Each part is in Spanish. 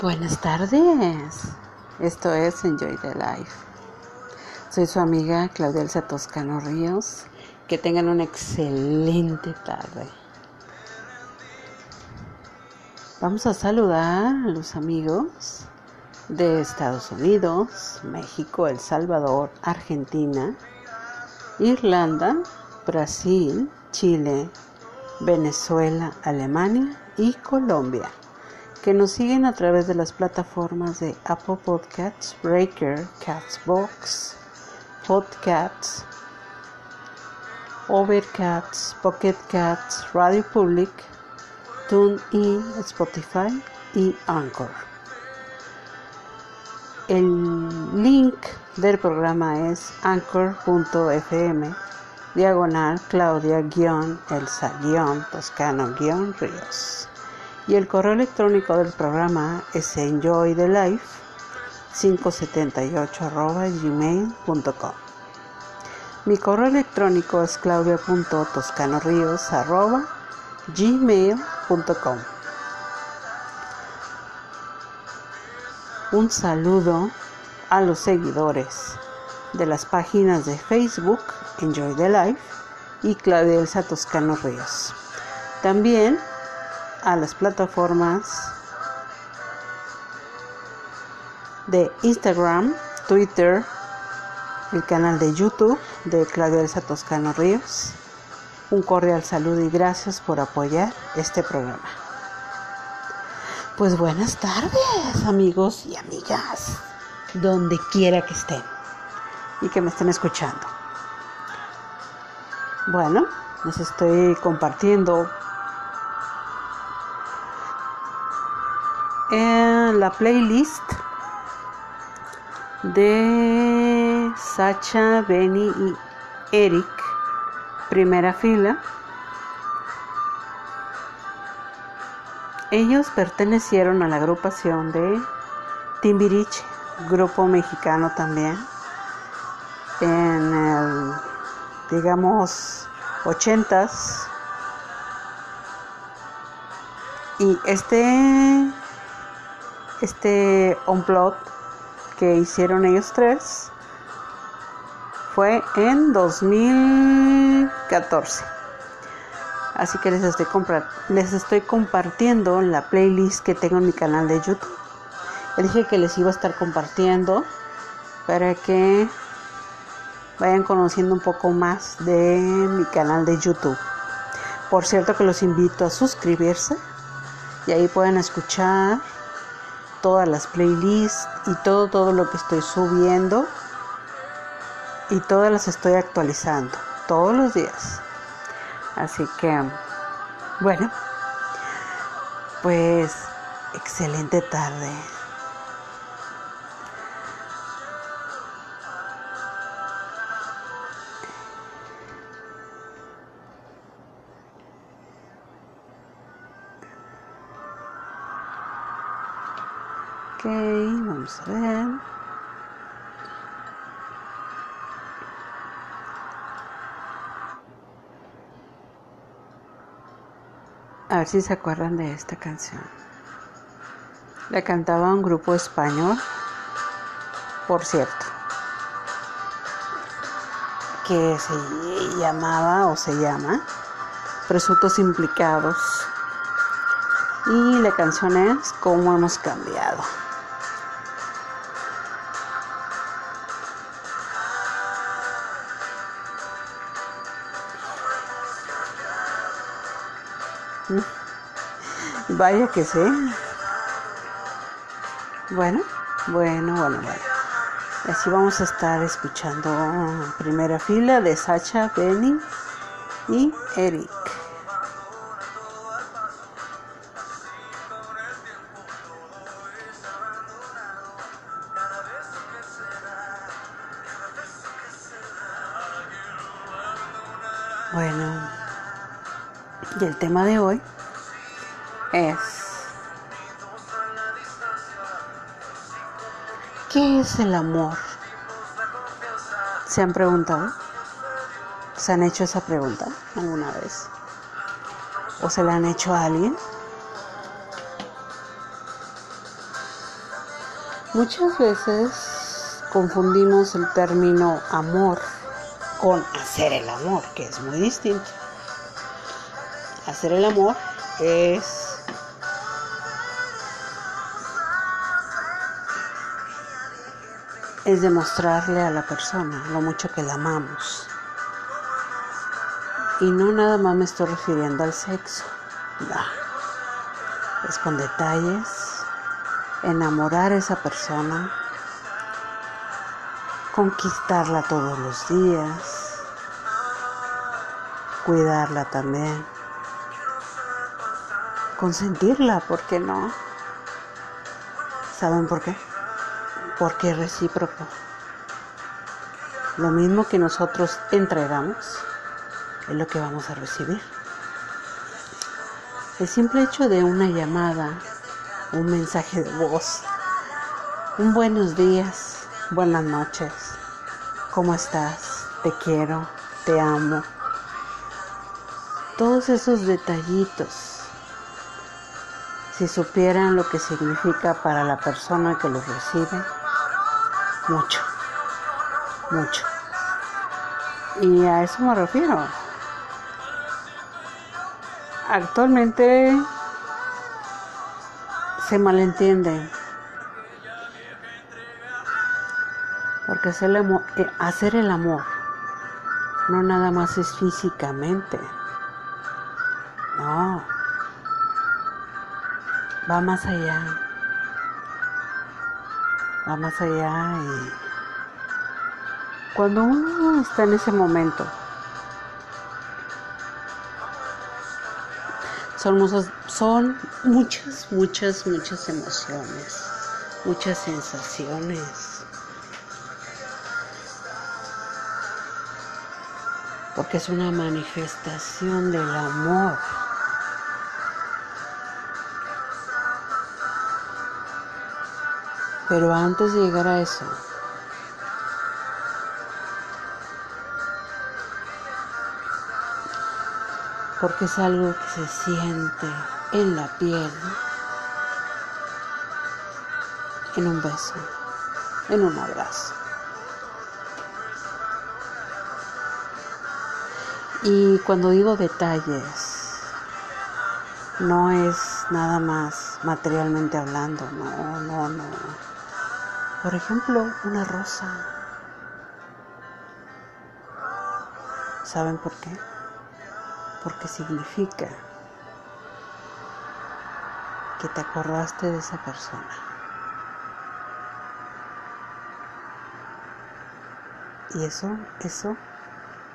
Buenas tardes. Esto es Enjoy the Life. Soy su amiga Claudia Elsa Toscano Ríos. Que tengan una excelente tarde. Vamos a saludar a los amigos de Estados Unidos, México, El Salvador, Argentina, Irlanda, Brasil, Chile, Venezuela, Alemania y Colombia que nos siguen a través de las plataformas de Apple Podcasts, Breaker, Catsbox, Podcasts, Overcats, Pocket Cats, Radio Public, TuneIn, Spotify y Anchor. El link del programa es anchor.fm diagonal Claudia-Elsa-Toscano-Ríos y el correo electrónico del programa es enjoythelife578 Mi correo electrónico es claudia.toscanoríos.gmail.com Un saludo a los seguidores de las páginas de Facebook Enjoy y Claudia Elsa Toscano Ríos. También a las plataformas de Instagram, Twitter, el canal de YouTube de Claudia Elsa Toscano Ríos. Un cordial saludo y gracias por apoyar este programa. Pues buenas tardes amigos y amigas, donde quiera que estén y que me estén escuchando. Bueno, les estoy compartiendo en la playlist de Sacha, Benny y Eric, primera fila. Ellos pertenecieron a la agrupación de Timbiriche, grupo mexicano también, en el, digamos, ochentas. Y este este unplot que hicieron ellos tres fue en 2014. Así que les estoy, les estoy compartiendo la playlist que tengo en mi canal de YouTube. Les dije que les iba a estar compartiendo para que vayan conociendo un poco más de mi canal de YouTube. Por cierto que los invito a suscribirse y ahí pueden escuchar todas las playlists y todo, todo lo que estoy subiendo y todas las estoy actualizando todos los días. Así que, bueno, pues excelente tarde. A ver si se acuerdan de esta canción. La cantaba un grupo español, por cierto, que se llamaba o se llama Presuntos Implicados. Y la canción es Cómo hemos cambiado. Vaya que sí. Bueno, bueno, bueno, bueno. Así vamos a estar escuchando primera fila de Sacha, Benny y Eric. Bueno, y el tema de hoy es ¿qué es el amor? ¿Se han preguntado? ¿Se han hecho esa pregunta alguna vez? ¿O se la han hecho a alguien? Muchas veces confundimos el término amor con hacer el amor, que es muy distinto. Hacer el amor es es demostrarle a la persona lo mucho que la amamos. Y no nada más me estoy refiriendo al sexo. Es con detalles, enamorar a esa persona, conquistarla todos los días, cuidarla también, consentirla, ¿por qué no? ¿Saben por qué? Porque es recíproco. Lo mismo que nosotros entregamos es lo que vamos a recibir. El simple hecho de una llamada, un mensaje de voz, un buenos días, buenas noches, ¿cómo estás? Te quiero, te amo. Todos esos detallitos, si supieran lo que significa para la persona que los recibe, mucho, mucho. Y a eso me refiero. Actualmente se malentiende. Porque hacer el, amor, eh, amor no nada más es físicamente. No. Va más allá. Más allá y cuando uno está en ese momento Son, son muchas, muchas, muchas emociones, muchas sensaciones. Porque es una manifestación del amor. Pero antes de llegar a eso, porque es algo que se siente en la piel, en un beso, en un abrazo. Y cuando digo detalles, no es nada más materialmente hablando, no, no, no. Por ejemplo, una rosa. ¿Saben por qué? porque significa que te acordaste de esa persona. Y eso, eso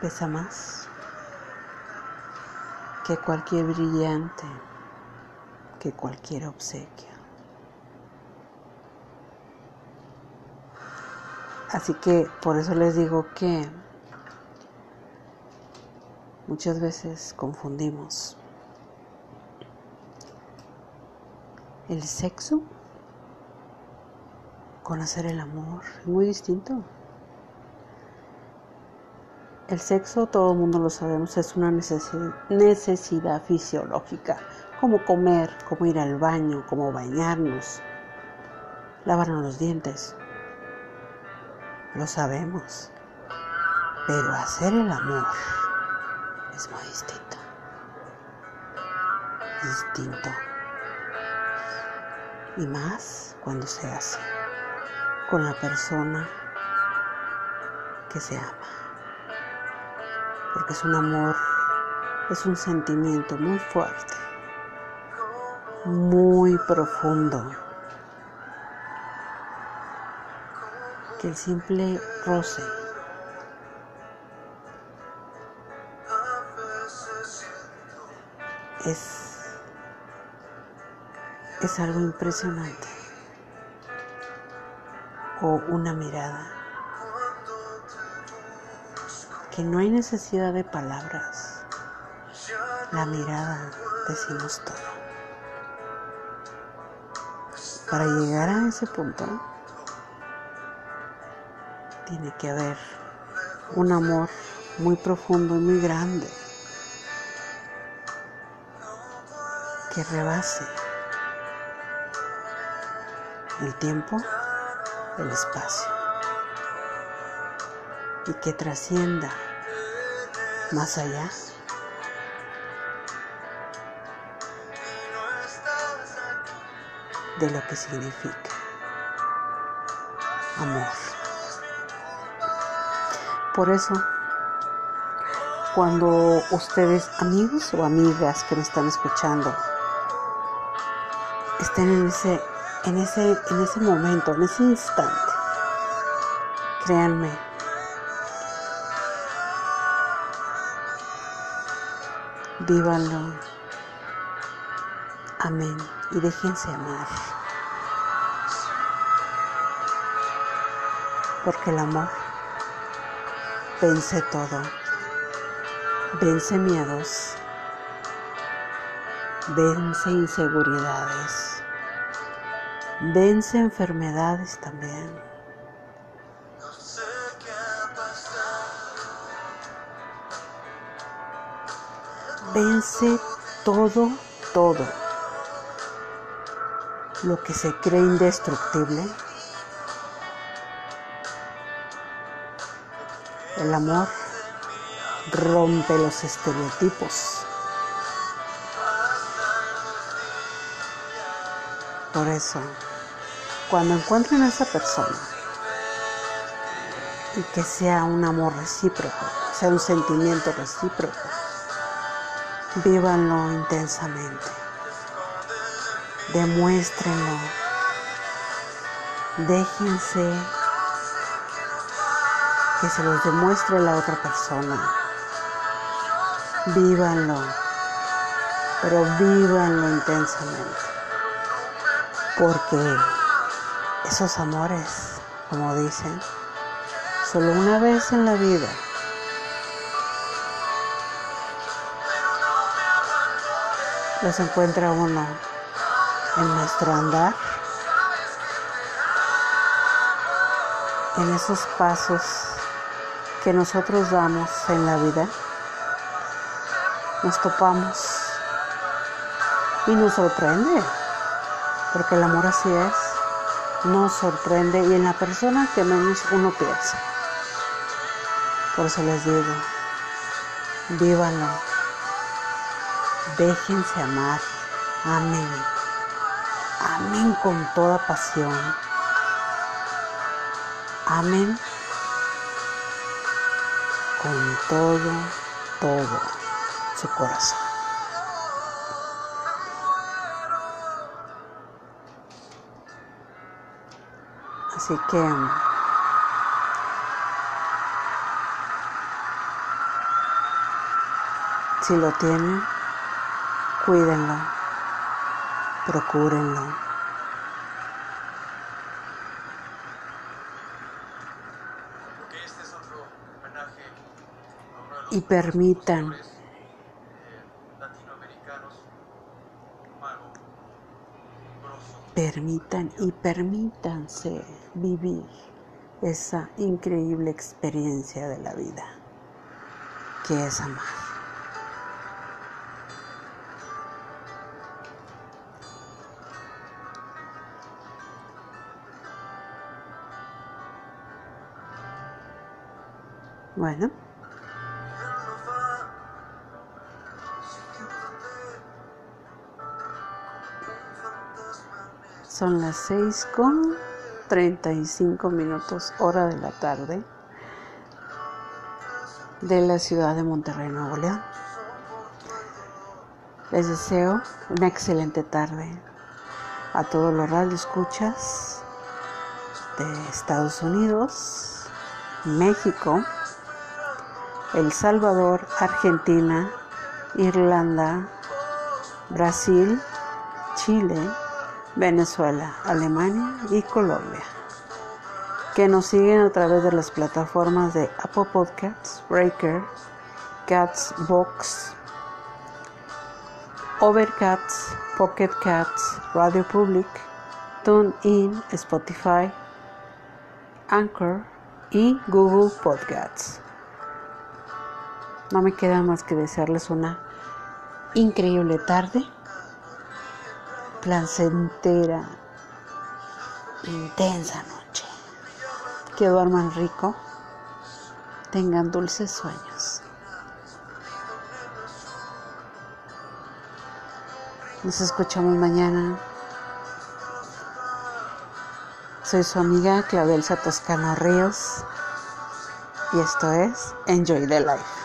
pesa más que cualquier brillante, que cualquier obsequio. Así que por eso les digo que Muchas veces confundimos el sexo con hacer el amor. Es muy distinto. El sexo, todo el mundo lo sabemos, es una necesidad, fisiológica, como comer, como ir al baño, como bañarnos, lavarnos los dientes. Lo sabemos. Pero hacer el amor es muy distinto. Distinto. Y más cuando se hace con la persona que se ama. Porque es un amor, es un sentimiento muy fuerte, muy profundo. El simple roce es, es algo impresionante. O una mirada. Que no hay necesidad de palabras. La mirada decimos todo. Para llegar a ese punto, tiene que haber un amor muy profundo y muy grande que rebase el tiempo el espacio y que trascienda más allá de lo que significa amor. Por eso, cuando ustedes, amigos o amigas que me están escuchando, estén en ese, en ese, en ese momento, en ese instante, créanme, vívanlo. Amén. Y déjense amar. Porque el amor vence todo. Vence miedos. Vence inseguridades. Vence enfermedades también. Vence todo, todo. Lo que se cree indestructible. El amor rompe los estereotipos. Por eso, cuando encuentren a esa persona y que sea un amor recíproco, sea un sentimiento recíproco, vívanlo intensamente, demuéstrenlo, déjense que se los demuestre la otra persona vívanlo, pero vívanlo intensamente, porque esos amores, como dicen, solo una vez en la vida. Los encuentra uno en nuestro andar, en esos pasos que nosotros damos en la vida nos topamos y nos sorprende, porque el amor así es, nos sorprende y en la persona que menos uno piensa. Por eso les digo, vívanlo, déjense amar, amén, amén con toda pasión, amén con todo, todo su corazón. Así que si lo tienen, cuídenlo, procúrenlo. Y permitan permitan y permítanse vivir esa increíble experiencia de la vida que es amar. Bueno. Son las 6 con 35 minutos hora de la tarde de la ciudad de Monterrey, Nuevo León. Les deseo una excelente tarde a todos los radioescuchas de Estados Unidos, México, El Salvador, Argentina, Irlanda, Brasil, Chile, Venezuela, Alemania y Colombia, que nos siguen a través de las plataformas de Apple Podcasts, Breaker, Cats Box, Overcats, Pocket Cats, Radio Public, TuneIn, Spotify, Anchor y Google Podcasts. No me queda más que desearles una increíble tarde placentera, intensa noche. que duerman rico, tengan dulces sueños. Nos escuchamos mañana. Soy su amiga Claudelsa Toscano Ríos y esto es Enjoy the Life.